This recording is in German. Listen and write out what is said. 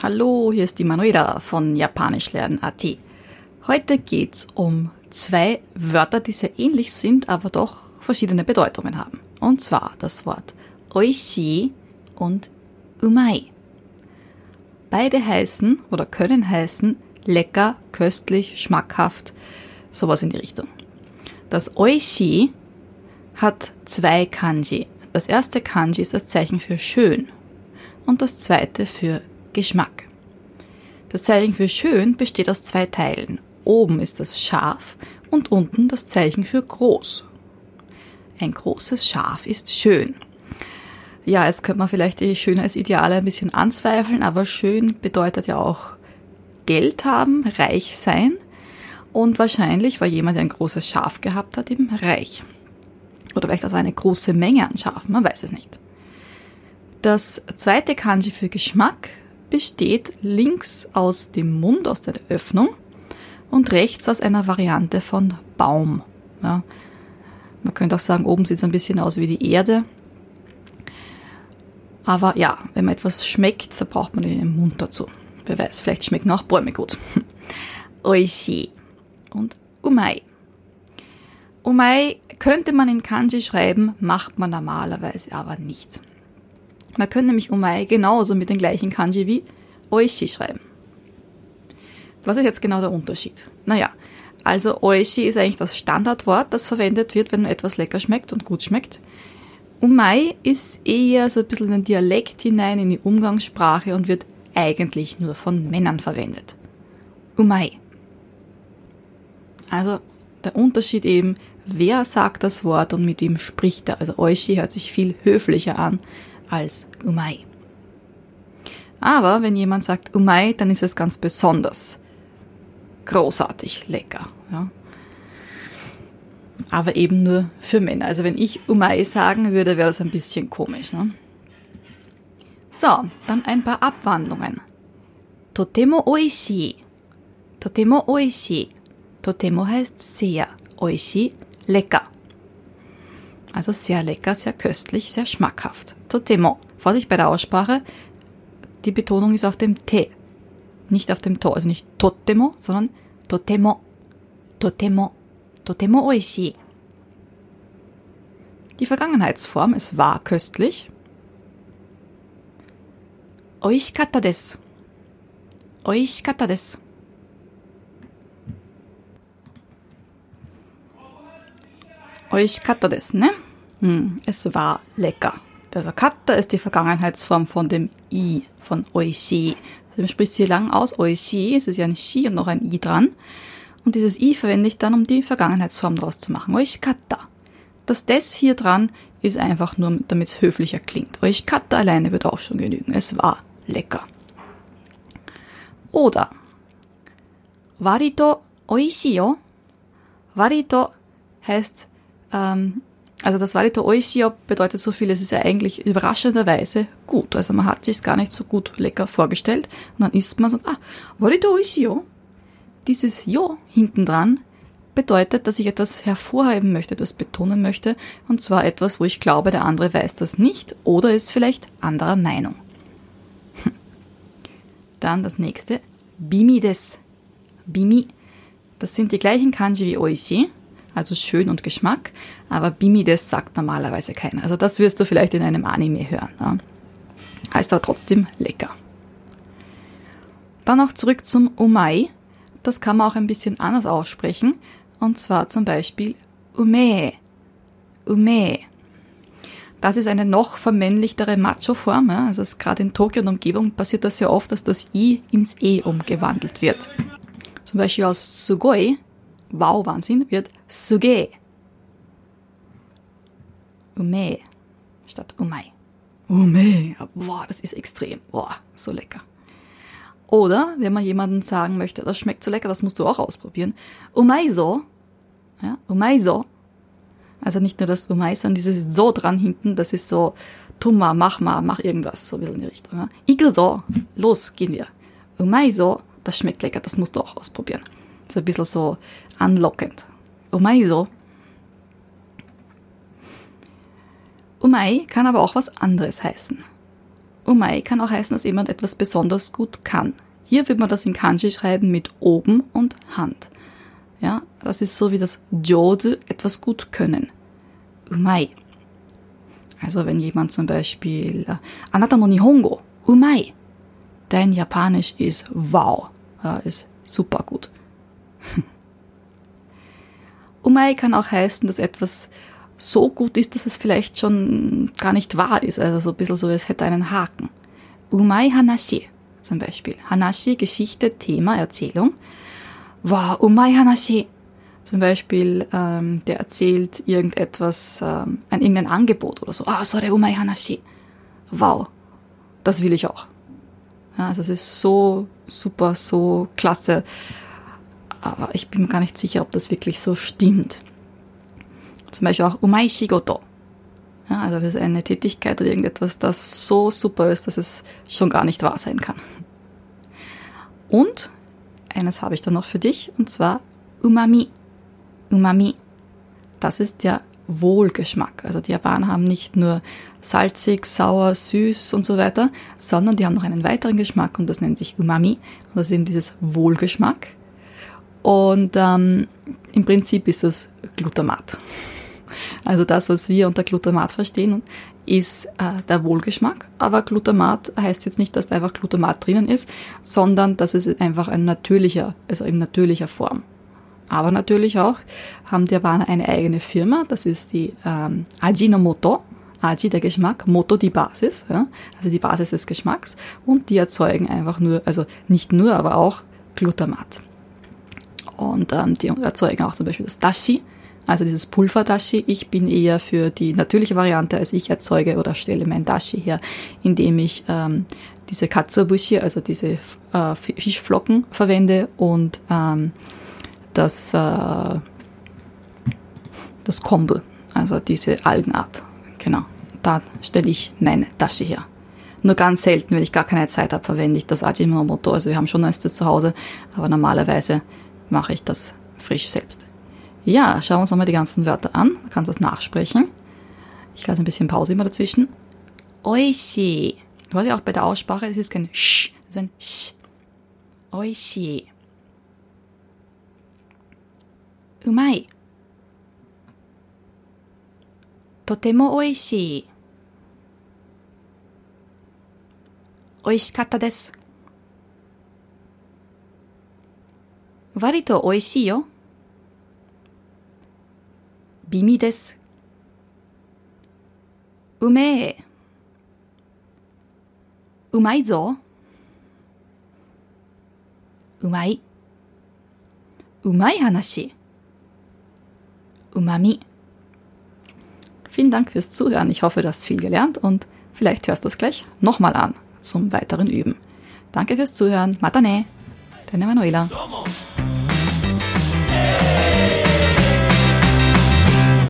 Hallo, hier ist die Manuela von Japanischlernen.at. Heute geht's um zwei Wörter, die sehr ähnlich sind, aber doch verschiedene Bedeutungen haben. Und zwar das Wort oishi und umai. Beide heißen oder können heißen lecker, köstlich, schmackhaft, sowas in die Richtung. Das oishi hat zwei Kanji. Das erste Kanji ist das Zeichen für schön und das zweite für Geschmack. Das Zeichen für schön besteht aus zwei Teilen. Oben ist das Schaf und unten das Zeichen für groß. Ein großes Schaf ist schön. Ja, jetzt könnte man vielleicht die Schönheitsideale ein bisschen anzweifeln, aber schön bedeutet ja auch Geld haben, reich sein. Und wahrscheinlich war jemand, der ein großes Schaf gehabt hat, eben reich. Oder vielleicht also eine große Menge an Schafen, man weiß es nicht. Das zweite Kanji für Geschmack besteht links aus dem Mund, aus der Öffnung und rechts aus einer Variante von Baum. Ja. Man könnte auch sagen, oben sieht es ein bisschen aus wie die Erde. Aber ja, wenn man etwas schmeckt, da braucht man den Mund dazu. Wer weiß, vielleicht schmecken auch Bäume gut. Oishi und Umai. Umai könnte man in Kanji schreiben, macht man normalerweise aber nicht. Man könnte nämlich Umai genauso mit den gleichen Kanji wie Oishi schreiben. Was ist jetzt genau der Unterschied? Naja, also Oishi ist eigentlich das Standardwort, das verwendet wird, wenn etwas lecker schmeckt und gut schmeckt. Umai ist eher so ein bisschen in den Dialekt hinein, in die Umgangssprache und wird eigentlich nur von Männern verwendet. Umai. Also der Unterschied eben, wer sagt das Wort und mit wem spricht er. Also Oishi hört sich viel höflicher an als Umai. Aber wenn jemand sagt Umai, dann ist es ganz besonders großartig lecker. Ja. Aber eben nur für Männer. Also wenn ich Umai sagen würde, wäre das ein bisschen komisch. Ne? So, dann ein paar Abwandlungen. Totemo oishi. Totemo oishi. Totemo heißt sehr. Oishi, lecker. Also sehr lecker, sehr köstlich, sehr schmackhaft. Totemo. Vorsicht bei der Aussprache. Die Betonung ist auf dem T. Nicht auf dem To. Also nicht totemo, sondern totemo. Totemo. Totemo oishi. Die Vergangenheitsform, es war köstlich. Oishikatta desu. Oishikatta desu. Oishikatta desu, ne? Hm, es war lecker. Also Katta ist die Vergangenheitsform von dem I, von Oishi. Also man spricht sie lang aus, Oishi, es ist ja ein Shi und noch ein I dran. Und dieses I verwende ich dann, um die Vergangenheitsform daraus zu machen. Oishikatta. Das des hier dran ist einfach nur, damit es höflicher klingt. Oishikatta alleine wird auch schon genügen. Es war lecker. Oder Warito oishi yo. Warito heißt ähm, also das Warito Oishio bedeutet so viel, es ist ja eigentlich überraschenderweise gut. Also man hat sich gar nicht so gut lecker vorgestellt und dann isst man so, ah, Warito Oishio. Dieses Jo hinten dran bedeutet, dass ich etwas hervorheben möchte, etwas betonen möchte und zwar etwas, wo ich glaube, der andere weiß das nicht oder ist vielleicht anderer Meinung. Dann das nächste, Bimi des. Bimi. Das sind die gleichen Kanji wie Oishi, also schön und Geschmack, aber Bimi des sagt normalerweise keiner. Also das wirst du vielleicht in einem Anime hören. Ja. Heißt aber trotzdem lecker. Dann noch zurück zum Umai. Das kann man auch ein bisschen anders aussprechen. Und zwar zum Beispiel Ume. Ume. Das ist eine noch vermännlichtere Macho-Form. Also gerade in Tokio und Umgebung passiert das sehr oft, dass das I ins E umgewandelt wird. Zum Beispiel aus Sugoi wow, Wahnsinn, wird suge. Ume statt umai. Ume, boah, das ist extrem, boah, so lecker. Oder, wenn man jemanden sagen möchte, das schmeckt so lecker, das musst du auch ausprobieren. Umaiso, ja, umaiso. Also nicht nur das Umai, sondern dieses so dran hinten, das ist so, tu mal, mach mal, mach irgendwas, so ein bisschen in die Richtung. Ja. Ikuso, los, gehen wir. Umaiso, das schmeckt lecker, das musst du auch ausprobieren. So ein bisschen so anlockend. Umaiso. Umai kann aber auch was anderes heißen. Umai kann auch heißen, dass jemand etwas besonders gut kann. Hier wird man das in Kanji schreiben mit oben und Hand. Ja, das ist so wie das Jodu, etwas gut können. Umai. Also wenn jemand zum Beispiel, äh, Anata no Nihongo, umai. Dein Japanisch ist wow, ist super gut. Umai kann auch heißen, dass etwas so gut ist, dass es vielleicht schon gar nicht wahr ist. Also so ein bisschen so, es hätte einen Haken. Umai Hanashi zum Beispiel. Hanashi, Geschichte, Thema, Erzählung. Wow, umai Hanashi. Zum Beispiel, ähm, der erzählt irgendetwas, ähm, ein irgendein Angebot oder so. Ah, so der umai Hanashi. Wow, das will ich auch. Ja, also es ist so super, so klasse. Aber ich bin mir gar nicht sicher, ob das wirklich so stimmt. Zum Beispiel auch umai shigoto. Ja, also das ist eine Tätigkeit oder irgendetwas, das so super ist, dass es schon gar nicht wahr sein kann. Und eines habe ich dann noch für dich, und zwar Umami. Umami. Das ist der Wohlgeschmack. Also die Japaner haben nicht nur salzig, sauer, süß und so weiter, sondern die haben noch einen weiteren Geschmack und das nennt sich Umami. Und das ist eben dieses Wohlgeschmack. Und ähm, im Prinzip ist es Glutamat. Also das, was wir unter Glutamat verstehen, ist äh, der Wohlgeschmack. Aber Glutamat heißt jetzt nicht, dass da einfach Glutamat drinnen ist, sondern dass es einfach ein natürlicher, also in natürlicher Form. Aber natürlich auch haben die Japaner eine eigene Firma, das ist die ähm, Ajinomoto. Aji der Geschmack, Moto die Basis, ja, also die Basis des Geschmacks. Und die erzeugen einfach nur, also nicht nur, aber auch Glutamat. Und ähm, die erzeugen auch zum Beispiel das Dashi, also dieses Pulverdashi. Ich bin eher für die natürliche Variante, als ich erzeuge oder stelle mein Dashi her, indem ich ähm, diese Katsuobushi, also diese äh, Fischflocken verwende und ähm, das, äh, das Kombu, also diese Algenart. Genau, da stelle ich meine Dashi her. Nur ganz selten, wenn ich gar keine Zeit habe, verwende ich das Ajinomoto. Also wir haben schon eins zu Hause, aber normalerweise mache ich das frisch selbst. Ja, schauen wir uns nochmal die ganzen Wörter an. Du kannst das nachsprechen. Ich lasse ein bisschen Pause immer dazwischen. Oishi. Du hast ja auch bei der Aussprache, es ist kein Sch, es ist ein Sch. Oishi. Umai. Totemo oishi. Oishikatta desu. 割と美味しいよ。微味です。うめえ。うまいぞ。うまい。うまい話。うまみ。Vielen Dank fürs Zuhören. Ich hoffe, du hast viel gelernt und vielleicht hörst du es gleich nochmal an zum weiteren Üben. Danke fürs Zuhören. Matane. Deine Manuela.